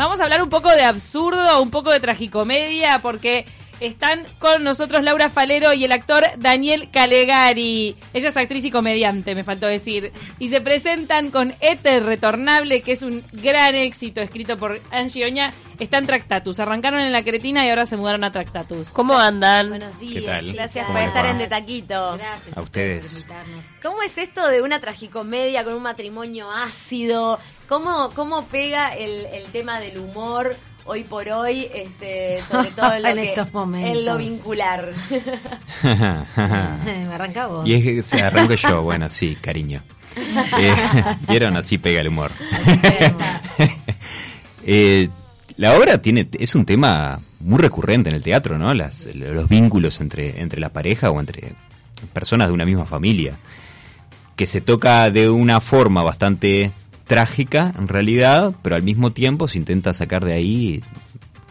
Vamos a hablar un poco de absurdo, un poco de tragicomedia, porque están con nosotros Laura Falero y el actor Daniel Calegari. Ella es actriz y comediante, me faltó decir. Y se presentan con Éter Retornable, que es un gran éxito escrito por Angie Oña. Está en Tractatus. Arrancaron en La Cretina y ahora se mudaron a Tractatus. ¿Cómo andan? Buenos ¿Qué días, tal? Gracias ¿Cómo por estar va? en De Taquito. Gracias A ustedes. por invitarnos. ¿Cómo es esto de una tragicomedia con un matrimonio ácido? ¿Cómo, cómo pega el, el tema del humor hoy por hoy, este, sobre todo en, lo En que- estos momentos. en lo vincular? Me arranca vos. y es que se arranco yo, bueno, sí, cariño. Eh, Vieron, así pega el humor. Eh, la obra tiene es un tema muy recurrente en el teatro, ¿no? Las, los vínculos entre, entre la pareja o entre personas de una misma familia. Que se toca de una forma bastante trágica, en realidad, pero al mismo tiempo se intenta sacar de ahí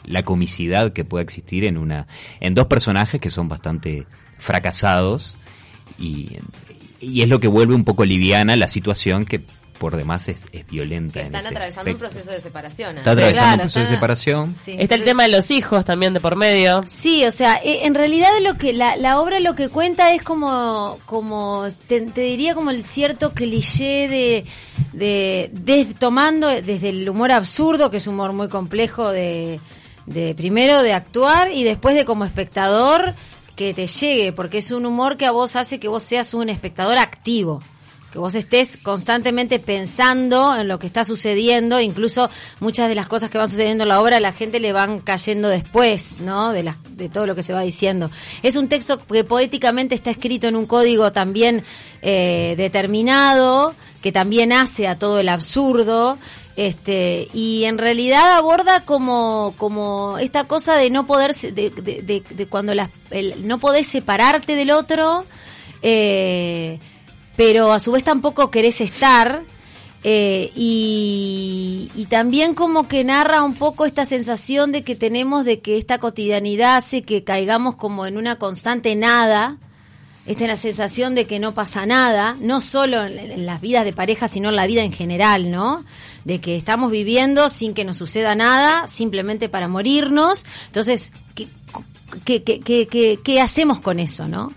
la comicidad que pueda existir en una en dos personajes que son bastante fracasados y, y es lo que vuelve un poco liviana la situación que por demás es, es violenta. Que en están ese atravesando un aspecto. proceso de separación. Está atravesando Claro, un proceso de separación. Sí. Está el tema de los hijos también de por medio. Sí, o sea, e- en realidad lo que la, la obra lo que cuenta es como, como te, te diría como el cierto cliché de, de, de- tomando desde el humor absurdo, que es un humor muy complejo de, de primero de actuar y después de como espectador que te llegue, porque es un humor que a vos hace que vos seas un espectador activo que vos estés constantemente pensando en lo que está sucediendo, incluso muchas de las cosas que van sucediendo en la obra la gente le van cayendo después, ¿no? De las de todo lo que se va diciendo. Es un texto que poéticamente está escrito en un código también eh, determinado, que también hace a todo el absurdo. Este, y en realidad aborda como, como esta cosa de no poder, de, de, de- de cuando las, el- no podés separarte del otro, eh, pero a su vez tampoco querés estar. eh, y, también como que narra un poco esta sensación de que tenemos de que esta cotidianidad hace que caigamos como en una constante nada, esta es la sensación de que no pasa nada, no solo en, las vidas de pareja, sino en la vida en general, ¿no? De que estamos viviendo sin que nos suceda nada, simplemente para morirnos. Entonces, ¿qué, qué, qué, qué, qué- qué hacemos con eso, no?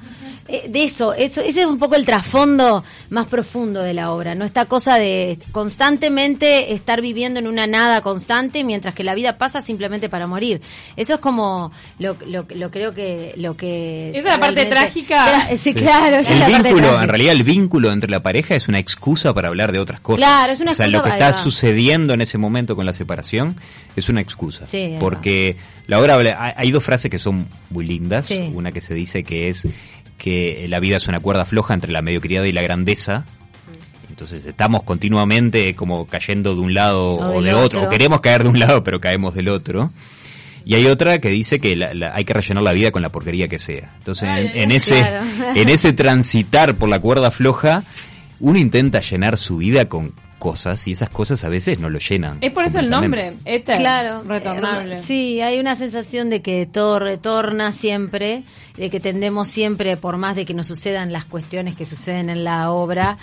Eh, de eso, eso, ese es un poco el trasfondo más profundo de la obra, ¿no? Esta cosa de constantemente estar viviendo en una nada constante mientras que la vida pasa simplemente para morir. Eso es como lo, lo, lo creo que lo que ¿Esa es la parte trágica? Sí, claro, esa es la El parte vínculo, en realidad el vínculo entre la pareja es una excusa para hablar de otras cosas. Claro, es una O sea, excusa lo que está sucediendo en ese momento con la separación es una excusa. Sí, porque la obra habla- hay- hay dos frases que son muy lindas. Sí. Una que se dice que es que la vida es una cuerda floja entre la mediocridad y la grandeza. Entonces estamos continuamente como cayendo de un lado O de otro. otro. o queremos caer de un lado pero caemos del otro. Y hay otra que dice que la- la- hay que rellenar la vida con la porquería que sea. Entonces Ay, en, en ese claro. en ese transitar por la cuerda floja uno intenta llenar su vida con cosas y esas cosas a veces no lo llenan. Es por eso el nombre, Éter. Claro, Retornable. eh, Sí, hay una sensación de que todo retorna siempre, de que tendemos siempre, por más de que nos sucedan las cuestiones que suceden en la obra,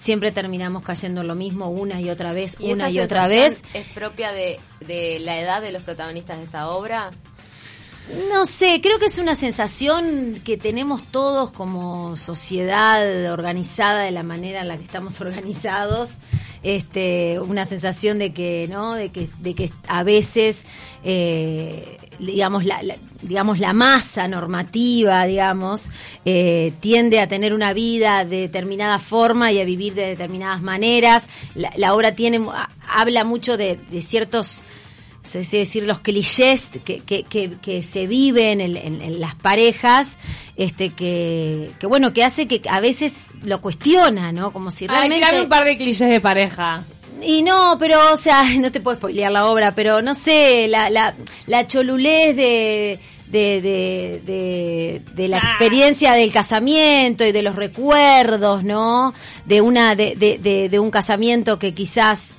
siempre terminamos cayendo en lo mismo una y otra vez, ¿Y una esa y otra vez. ¿Es propia de, de la edad de los protagonistas de esta obra? No sé, creo que es una sensación que tenemos todos como sociedad organizada de la manera en la que estamos organizados. Este, una sensación de que, ¿no? De que, de que a veces, eh, digamos, la, la- digamos, la masa normativa, digamos, eh, tiende a tener una vida de determinada forma y a vivir de determinadas maneras. La, la obra tiene, ha- habla mucho de, de ciertos se decir los clichés que, que, que, que se viven en, en- en las parejas este que, que bueno que hace que a veces lo cuestiona no como si Ay, realmente tirame un par de clichés de pareja. y no pero o sea no te puedo spoilear la obra pero no sé la la, la cholulez de de, de, de, de la Ah. experiencia del casamiento y de los recuerdos, ¿no? De una, de, de, de un casamiento que quizás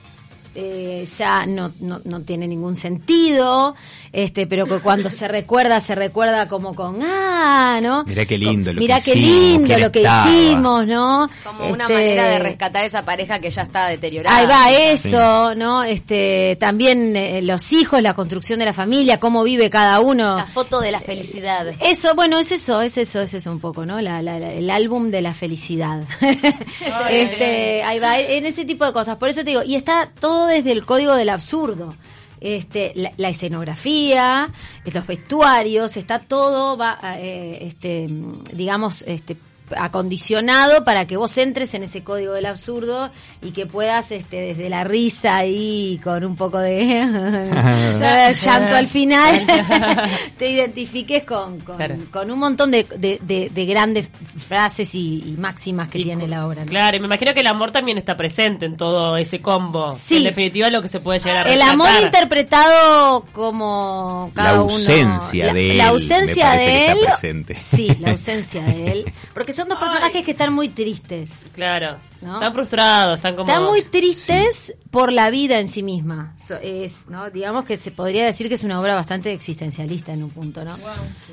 eh, ya no, no, no tiene ningún sentido, este, pero que cuando se recuerda, se recuerda como con, ah, ¿no? Mirá qué lindo lo Mirá que qué hicimos, lindo lo que estaba. hicimos, ¿no? Como una Este, manera de rescatar esa pareja que ya está deteriorada. Ahí va eso, ¿no? Este, también eh, los hijos, la construcción de la familia, cómo vive cada uno. La foto de la felicidad. Eso, bueno, es eso, es eso, es eso un poco, ¿no? La, la- la- el álbum de la felicidad. este, ahí va, en ese tipo de cosas. Por eso te digo, y está todo desde el código del absurdo. Este, la, la escenografía, los vestuarios, está todo, va, eh, este, digamos, este, acondicionado para que vos entres en ese código del absurdo y que puedas este desde la risa ahí con un poco de llanto al final te identifiques con, con, Claro. con un montón de, de- de- de grandes frases y, y máximas que Y tiene la obra ¿no? Claro, y me imagino que el amor también está presente en todo ese combo. Sí. En definitiva, lo que se puede llegar a el amor interpretado como cada La uno- ausencia la- de él, la ausencia de que está él presente. sí la ausencia de él porque son dos personajes que están muy tristes Claro. ¿No? Están frustrados, están como... Están muy tristes por la vida en sí misma. So- es, ¿no? Digamos que se podría decir que es una obra bastante existencialista en un punto, ¿no?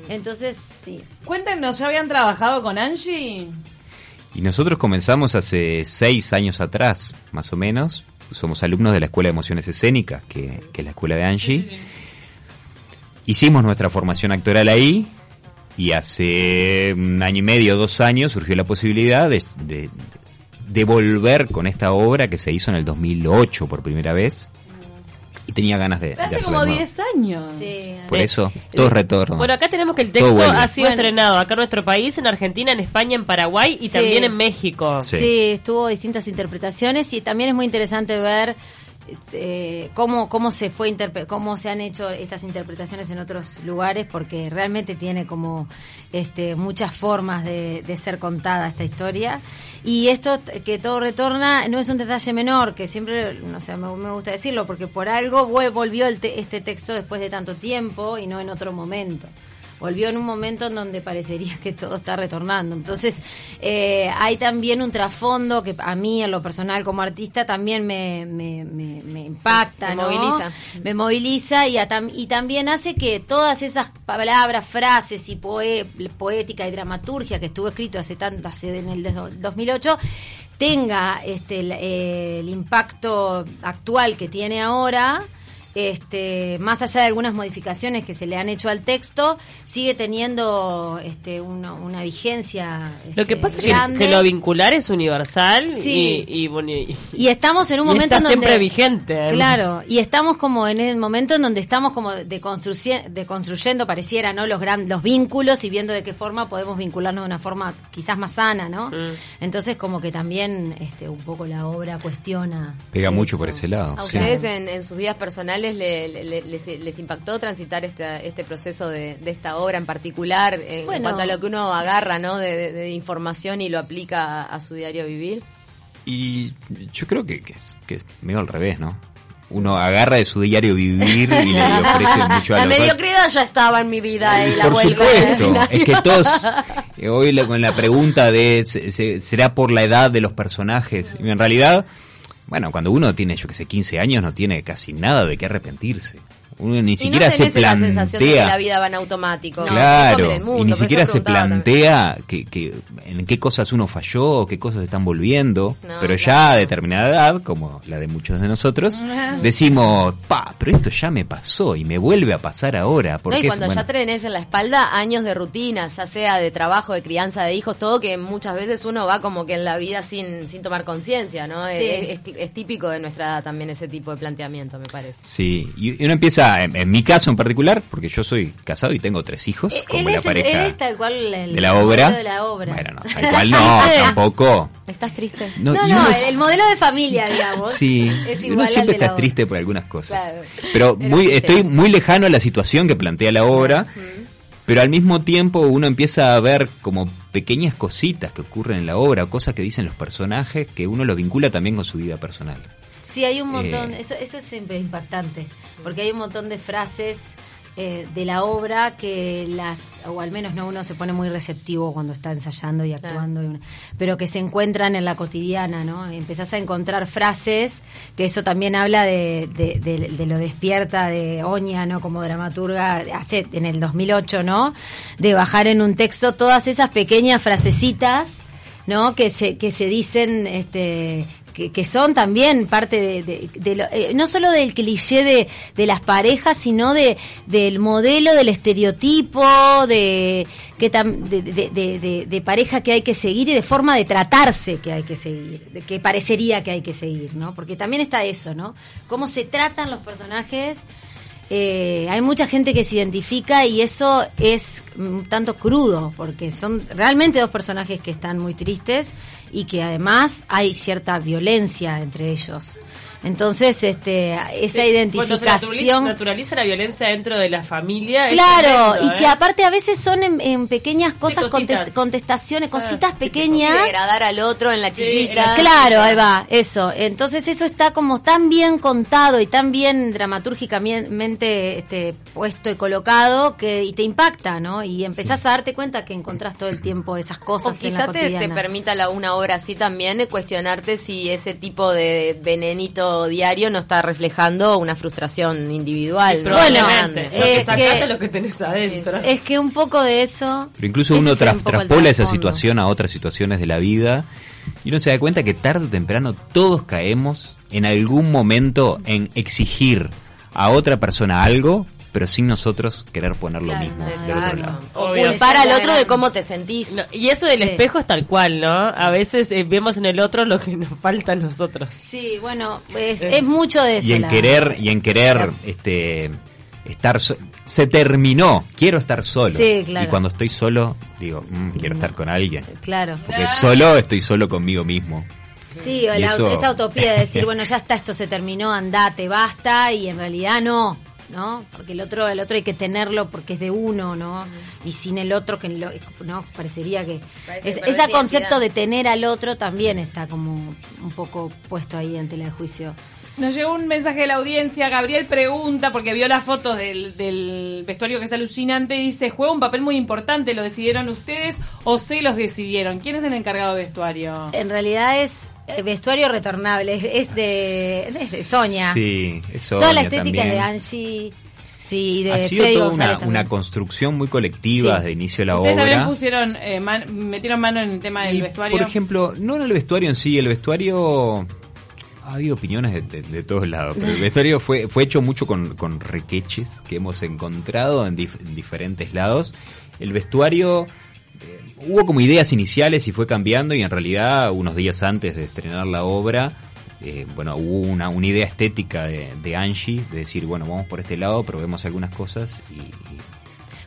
Entonces, sí. Cuéntenos, ¿ya habían trabajado con Angie? Y nosotros comenzamos hace seis años atrás, más o menos. Somos alumnos de la Escuela de Emociones Escénicas, que, que es la escuela de Angie. Hicimos nuestra formación actoral ahí y hace un año y medio, dos años, surgió la posibilidad de, de, de volver con esta obra que se hizo en el 2008 por primera vez. Y tenía ganas de, Hace como de nuevo. 10 años. Sí. Por Sí. eso, todo retorno. Bueno, acá tenemos que el texto ha sido Bueno. estrenado acá en nuestro país, en Argentina, en España, en Paraguay y Sí. también en México. Sí. Sí. estuvo distintas interpretaciones y también es muy interesante ver este, cómo cómo se fue cómo se han hecho estas interpretaciones en otros lugares porque realmente tiene como este muchas formas de, de ser contada esta historia. Y esto que todo retorna no es un detalle menor que siempre no sé me, gusta decirlo porque por algo volvió el te- este texto después de tanto tiempo y no en otro momento volvió en un momento en donde parecería que todo está retornando. Entonces, eh, hay también un trasfondo que a mí, en lo personal como artista, también me, me, me- me impacta, ¿no? moviliza. Me moviliza y, a tam- y también hace que todas esas palabras, frases y poe- poética y dramaturgia que estuvo escrito hace tantas, en el do- 2008, tenga este, el, eh, el impacto actual que tiene ahora este, más allá de algunas modificaciones que se le han hecho al texto, sigue teniendo este, una, una vigencia. Lo que este, pasa es que, lo vincular es universal Sí. y, y, bueno, y- Y estamos en un momento está en donde... siempre vigente. además. Claro, y estamos como en el momento en donde estamos como deconstruye- deconstruyendo, pareciera, ¿no? Los gran, los vínculos y viendo de qué forma podemos vincularnos de una forma quizás más sana, ¿no? Mm. Entonces como que también este un poco la obra cuestiona. Pega mucho eso. por ese lado. ¿A sí. ustedes en, en sus vidas personales le- le- les, les impactó transitar este, este proceso de, de esta obra en particular eh, en Bueno. cuanto a lo que uno agarra ¿no? de, de- de información y lo aplica a, a su diario vivir? Y yo creo que, que es, que es medio al revés, ¿no? Uno agarra de su diario vivir y le ofrece mucho a La mediocridad ya estaba en mi vida y la Por vuelvo a supuesto, es que todos, eh, hoy con la pregunta de, se- se- ¿será por la edad de los personajes? Y en realidad, bueno, cuando uno tiene, yo que sé, 15 años, no tiene casi nada de qué arrepentirse. Uno ni Y siquiera no se tenés esa sensación de que la plantea. vida va en automático. No, Claro, comer el mundo, y ni siquiera se plantea que, que en qué cosas uno falló o qué cosas están volviendo, No, pero ya a determinada edad, como la de muchos de nosotros, decimos, pa, pero esto ya me pasó y me vuelve a pasar ahora. No, Porque y es- cuando bueno, ya tenés en la espalda años de rutinas, ya sea de trabajo, de crianza de hijos, todo que muchas veces uno va como que en la vida sin, sin tomar conciencia, ¿no? Sí. Es, es- es típico de nuestra edad también ese tipo de planteamiento, me parece. Sí, y y uno empieza, en, en mi caso en particular, porque yo soy casado y tengo tres hijos, Eh, como la es, el- él pareja es tal cual el de la obra. de la obra. Bueno, no, tal cual no, tampoco. ¿Estás triste? No, no, es- el modelo de familia, digamos. Sí, es igual uno al siempre de la está triste por algunas cosas. Claro. Pero muy, estoy muy lejano a la situación que plantea la obra, pero al mismo tiempo uno empieza a ver como pequeñas cositas que ocurren en la obra, cosas que dicen los personajes, que uno lo vincula también con su vida personal. Sí, hay un montón, Eh. eso, eso es siempre impactante, porque hay un montón de frases eh, de la obra que las, o al menos no uno se pone muy receptivo cuando está ensayando y actuando, y una- pero que se encuentran en la cotidiana, ¿no? Empezás a encontrar frases, que eso también habla de, de- de- de lo despierta de Oña, ¿no? Como dramaturga hace en el 2008, ¿no? De bajar en un texto todas esas pequeñas frasecitas ¿no? Que se, que se dicen, este, que, son también parte de, lo- eh, no solo del cliché de, de las parejas, sino de, del modelo, del estereotipo, de, que tam- de, pareja que hay que seguir y de forma de tratarse que hay que seguir, que parecería que hay que seguir, ¿no? Porque también está eso, ¿no? Cómo se tratan los personajes eh, hay mucha gente que se identifica y eso es un tanto crudo, porque son realmente dos personajes que están muy tristes y que además hay cierta violencia entre ellos. Entonces, este, esa Cuando se naturaliza, identificación... naturaliza la violencia dentro de la familia. Claro, tremendo, y que ¿eh? aparte a veces son en, en pequeñas cosas, cositas. conte- contestaciones, Ah, cositas pequeñas. Degradar al otro en la Sí, chiquita. en la- Claro, ahí va, eso. Entonces eso está como tan bien contado y tan bien dramatúrgicamente este, puesto y colocado que y te impacta, ¿no? Y empezás a darte cuenta que encontrás todo el tiempo esas O cosas en la quizá te, te permita la, una obra así también cuestionarte si ese tipo de venenito diario no está reflejando una frustración individual. Probablemente. Grande. lo que es que- lo que tenés adentro. Es que un poco de eso... Pero incluso uno un el traspola esa situación a otras situaciones de la vida y uno se da cuenta que tarde o temprano todos caemos en algún momento en exigir a otra persona algo, pero sin nosotros querer poner lo Claro, mismo del otro lado. O Obvio. culpar al otro de cómo te sentís. No, y eso del Sí. espejo es tal cual, ¿no? A veces eh, vemos en el otro lo que nos falta a nosotros. Sí, bueno, es, es mucho de eso. y en la- querer y en querer Claro. este estar so- se terminó quiero estar solo Sí, claro. y cuando estoy solo digo "Mm, quiero estar con alguien Claro. porque solo estoy solo conmigo mismo Sí, o la- eso- esa utopía de decir, bueno, ya está, esto se terminó, andate, basta, y en realidad no, ¿no? Porque el otro, el otro hay que tenerlo porque es de uno, ¿no? Y sin el otro, que lo, no, parecería que... Parece es- ese concepto de tener al otro también está como un poco puesto ahí ante el juicio. Nos llegó un mensaje de la audiencia. Gabriel pregunta, porque vio las fotos del, del vestuario que es alucinante, y dice: ¿Juega un papel muy importante? ¿Lo decidieron ustedes o se los decidieron? ¿Quién es el encargado de vestuario? En realidad es vestuario retornable, es, es de, es de Sonia. sí eso Toda la estética de Angie, sí, de ha sido Freddy toda una, también. una construcción muy colectiva Sí. de inicio de la Ustedes también obra pusieron, eh, man- metieron mano en el tema del Y, vestuario. Por ejemplo, no en el vestuario en sí, el vestuario ha habido opiniones de, de- de todos lados, pero el vestuario fue, fue hecho mucho con, con requeches que hemos encontrado en, dif- en diferentes lados. El vestuario eh, hubo como ideas iniciales y fue cambiando y en realidad unos días antes de estrenar la obra, eh, bueno, hubo una, una idea estética de, de Angie, de decir, bueno, vamos por este lado, probemos algunas cosas y... y-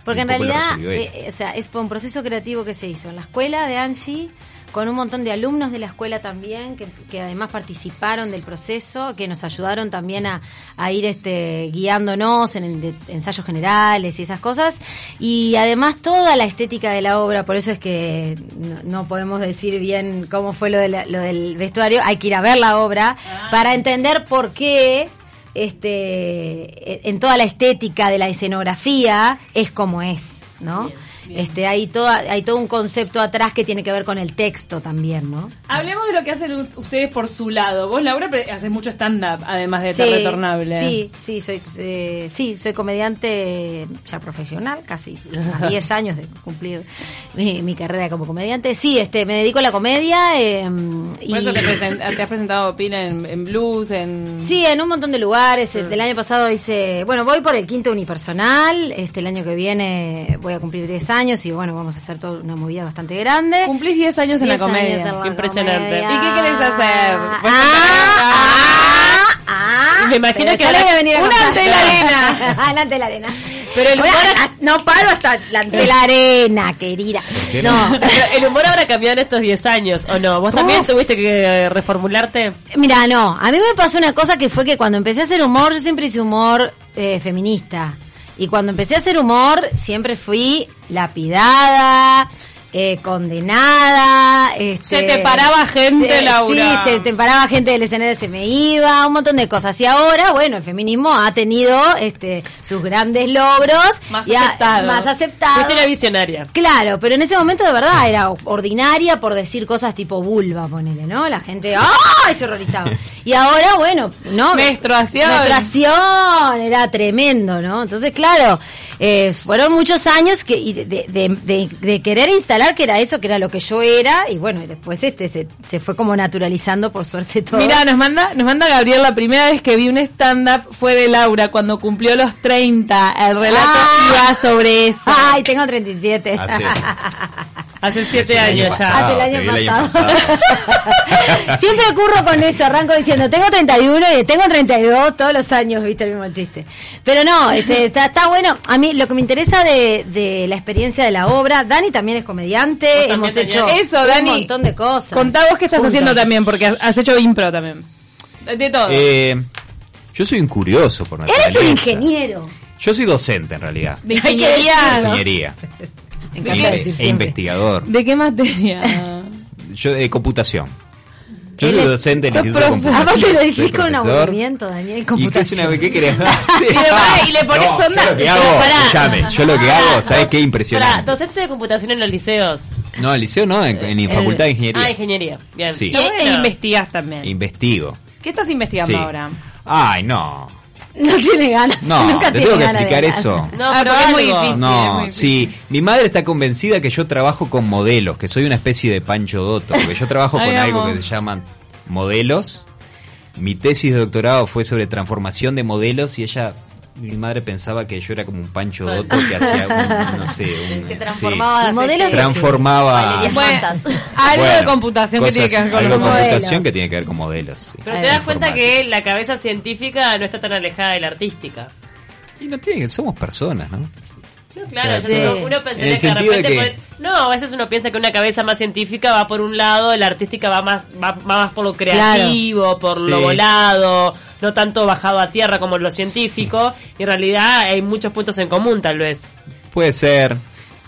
Porque y en realidad, eh, eh, o sea, es, fue un proceso creativo que se hizo. En la escuela de Angie, con un montón de alumnos de la escuela también, que, que además participaron del proceso, que nos ayudaron también a, a ir este, guiándonos en, ensayos generales y esas cosas. Y además toda la estética de la obra, por eso es que no, no podemos decir bien cómo fue lo, de la- lo del vestuario, hay que ir a ver la obra para entender por qué este en toda la estética de la escenografía es como es, ¿no? Este hay toda hay todo un concepto atrás que tiene que ver con el texto también, ¿no? Hablemos de lo que hacen ustedes por su lado. Vos, Laura, haces mucho stand-up, además de ser retornable. Sí, sí, soy eh, sí, soy comediante ya profesional, casi a 10 años de cumplir mi, mi carrera como comediante. Sí, este me dedico a la comedia eh, y Por eso te, presen- te has presentado, Pina, en, en blues, en... Sí, en un montón de lugares. El del año pasado hice, bueno, voy por el quinto unipersonal. Este, el año que viene voy a cumplir 10 años y bueno, vamos a hacer toda una movida bastante grande. Cumplís 10 años en la 10 años comedia. en la impresionante. comedia. ¿Y qué querés hacer? Ah, ¿Puedes ah, ah, Me imagino pero que ahora- voy a venir a una ante la arena. Ah, la ante la arena. Pero el humor- ah, no paro hasta la ante la arena, querida. No, Pero el humor habrá cambiado en estos 10 años, ¿o no? ¿Vos también Uf. tuviste que eh, reformularte? Mira, no, a mí me pasó una cosa que fue que cuando empecé a hacer humor, yo siempre hice humor eh, feminista. Y cuando empecé a hacer humor, siempre fui lapidada, eh, condenada. Este, Se te paraba gente, se- Laura. Sí, se te paraba gente del escenario, se me iba, un montón de cosas. Y ahora, bueno, el feminismo ha tenido este sus grandes logros. Más ha- aceptado. Más aceptado. Fuiste una visionaria. Claro, pero en ese momento de verdad era ordinaria por decir cosas tipo vulva, ponele, ¿no? La gente ¡ay! se horrorizaba. Y ahora, bueno, ¿no? Menstruación. Menstruación, era tremendo, ¿no? Entonces, claro, eh, fueron muchos años que y de, de- de- de- de querer instalar que era eso, que era lo que yo era, y bueno, y después este se, se fue como naturalizando, por suerte, todo. Mira, nos manda, nos manda Gabriel, la primera vez que vi un stand-up fue de Laura cuando cumplió los 30. El relato Ah. iba sobre eso. Ay, tengo 37. Hace- Hace siete años año ya. Hace el año el pasado. Siempre ocurro con eso, arranco diciendo, tengo 31 y tengo 32 todos los años, viste el mismo chiste. Pero no, este, está, está bueno. A mí lo que me interesa de, de la experiencia de la obra, Dani también es comediante, también, hemos hecho Eso, un Dani. montón de cosas. Contá vos qué estás Juntos. haciendo también, porque has has hecho impro también. De todo. Eh, yo soy un curioso por Él es un naturaleza. ingeniero. Yo soy docente en realidad. de ingeniería. E, e investigador. ¿De qué materia? Yo de computación. Yo soy docente en el sos Instituto de. Computación. Aparte lo decís con aburrimiento, Daniel, ¿Y qué, computación. es una- qué querés? Y le- y le pones No, onda. Yo lo que hago, escuchame, yo lo que hago, ¿sabes qué? Para, Impresionante. docente de computación en los liceos. No, en liceo no, en, en facultad de ingeniería. Ah, ingeniería. Bien. Sí. Y, e bueno. investigás también. Investigo. ¿Qué estás investigando Sí. ahora? Ay, no. No tiene ganas. No, nunca te tiene tengo que explicar eso. No, Ah, pero es muy difícil. No, muy difícil. sí. Mi madre está convencida que yo trabajo con modelos, que soy una especie de Pancho Dotto, porque yo trabajo Ay, con algo que se llaman modelos. Mi tesis de doctorado fue sobre transformación de modelos y ella, mi madre pensaba que yo era como un Pancho Dotto que hacía un, no sé, un... Que sí. transformaba ¿Y modelos de qué? Transformaba... Bueno, algo de computación que tiene que ver con algo los de modelos. computación que tiene que ver con modelos. sí. Pero te das cuenta que la cabeza científica no está tan alejada de la artística. Y no tiene, somos personas, ¿no? No, claro, O o sea, sea, sí. uno, uno En pensaría que de repente... que- puede- No, a veces uno piensa que una cabeza más científica va por un lado, la artística va más, va, va más por lo creativo, por lo volado, no tanto bajado a tierra como lo científico, y en realidad hay muchos puntos en común tal vez. Puede ser.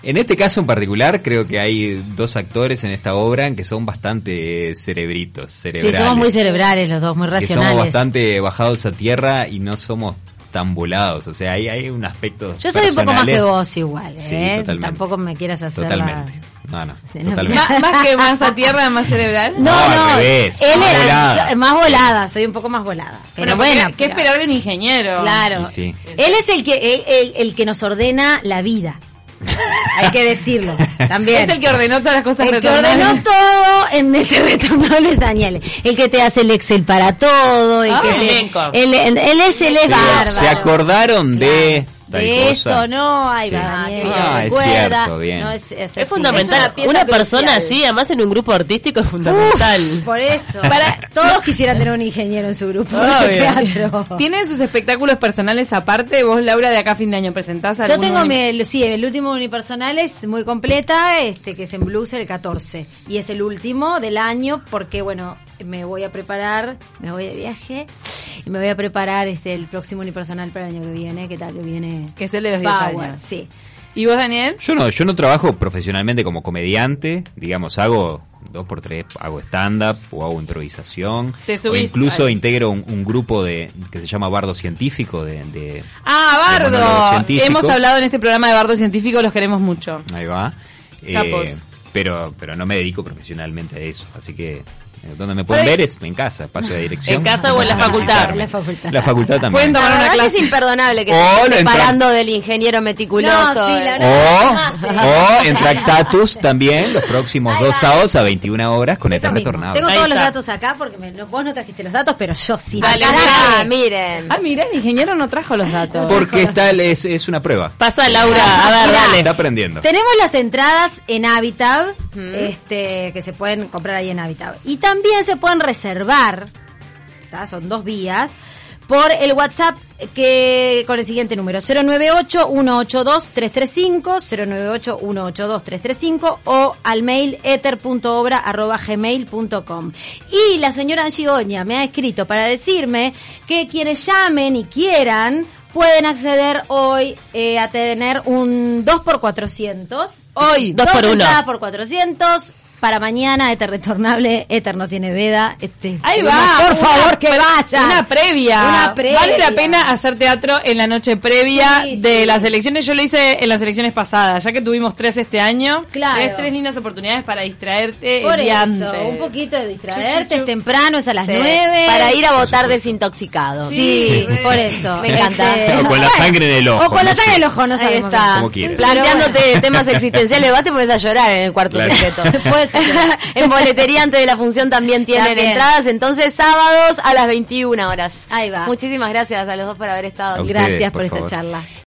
En este caso en particular, creo que hay dos actores en esta obra que son bastante cerebritos, Sí, cerebrales. somos muy cerebrales los dos, muy que racionales. somos bastante bajados a tierra y no somos tan volados. O sea, hay, hay un aspecto. Yo soy un poco más que vos igual, ¿eh? Sí, totalmente. Tampoco me quieras hacer la- Totalmente. No, no, Sí, no, totalmente. Má- más que más a tierra, más cerebral. No, No, no, al revés, él más es volada. más volada, soy un poco más volada. Pero Bueno, bueno, ¿qué, esperar de un ingeniero? Claro. Sí. Él es el que el, el- el que nos ordena la vida. Hay que decirlo, también. Es el que ordenó todas las cosas El que ordenó todo en este retornable es Daniel. El que te hace el Excel para todo. El Ah, que te- él, él es, él es bárbaro. se acordaron de tal de cosa. esto, no, ay, Sí. Ah, es recuerda. cierto, bien. No, es, es Es, así. fundamental. Es una persona así, además en un grupo artístico, es fundamental. Por eso. Para, todos quisieran tener un ingeniero en su grupo de Obvio. teatro. ¿Tienen sus espectáculos personales aparte? Vos, Laura, de acá a fin de año presentás Yo tengo mi, sí, el último unipersonal es muy completa, este que es en blues el 14 y es el último del año porque bueno, me voy a preparar, me voy de viaje y me voy a preparar este el próximo unipersonal para el año que viene, que tal que viene Que es el de los 10 Power, años. sí. ¿Y vos, Daniel? Yo no, yo no trabajo profesionalmente como comediante, digamos, hago dos por tres, hago stand-up o hago improvisación, Te o incluso al- integro un, un grupo de que se llama Bardo Científico, de, de- Ah, De Bardo. científico. Hemos hablado en este programa de Bardo Científico, los queremos mucho. ahí va, Eh, pero pero no me dedico profesionalmente a eso, así que donde me pueden ver es en casa, espacio de dirección. ¿En casa o en la facultad? la facultad. La facultad también. Pueden La tomar una verdad que clase. es imperdonable que O te separando del ingeniero meticuloso. No, sí, la eh. O, o en Tractatus también los próximos dos sábados a 21 horas con este mismo. retornable. Tengo Ahí todos los datos acá porque me- no- vos no trajiste los datos, pero yo sí. Acá, traje. miren. Ah, mira, el ingeniero no trajo los datos. Porque está, es, es una prueba. Pasa Laura, a ver, dale. Está aprendiendo. Tenemos las entradas en Este, que se pueden comprar ahí en Habitab. Y también se pueden reservar, son dos vías, por el WhatsApp que con el siguiente número 098-182-335, 098-182-335 o al mail ether.obra.gmail.com. Y la señora Angie me ha escrito para decirme que quienes llamen y quieran pueden acceder hoy eh, a tener un 2 por 400 Hoy, dos por uno. entradas por 400 para mañana, Éter Retornable, Éter no tiene veda. Este, Ahí va. Por una favor, que vaya. Una previa. Una previa. Vale la pena hacer teatro en la noche previa Sí, de sí. las elecciones. Yo lo hice en las elecciones pasadas, ya que tuvimos tres este año. Claro. Tres, tres lindas oportunidades para distraerte Por el día eso, antes. un poquito de distraerte, Chu, chu, chu. es temprano, es a las Sí, 9. Para ir a votar desintoxicado. Sí, Sí. por eso. Me encanta. Este, O con la sangre en el ojo. O con la sangre sé. en el ojo, no Ahí sabemos. está. Planteándote temas existenciales, de debate puedes a llorar en el cuarto Claro. secreto. Puede ser. en boletería antes de la función también tienen También. entradas, entonces sábados a las 21 horas. Ahí va. Muchísimas gracias a los dos por haber estado ustedes, Gracias por, por esta favor. charla.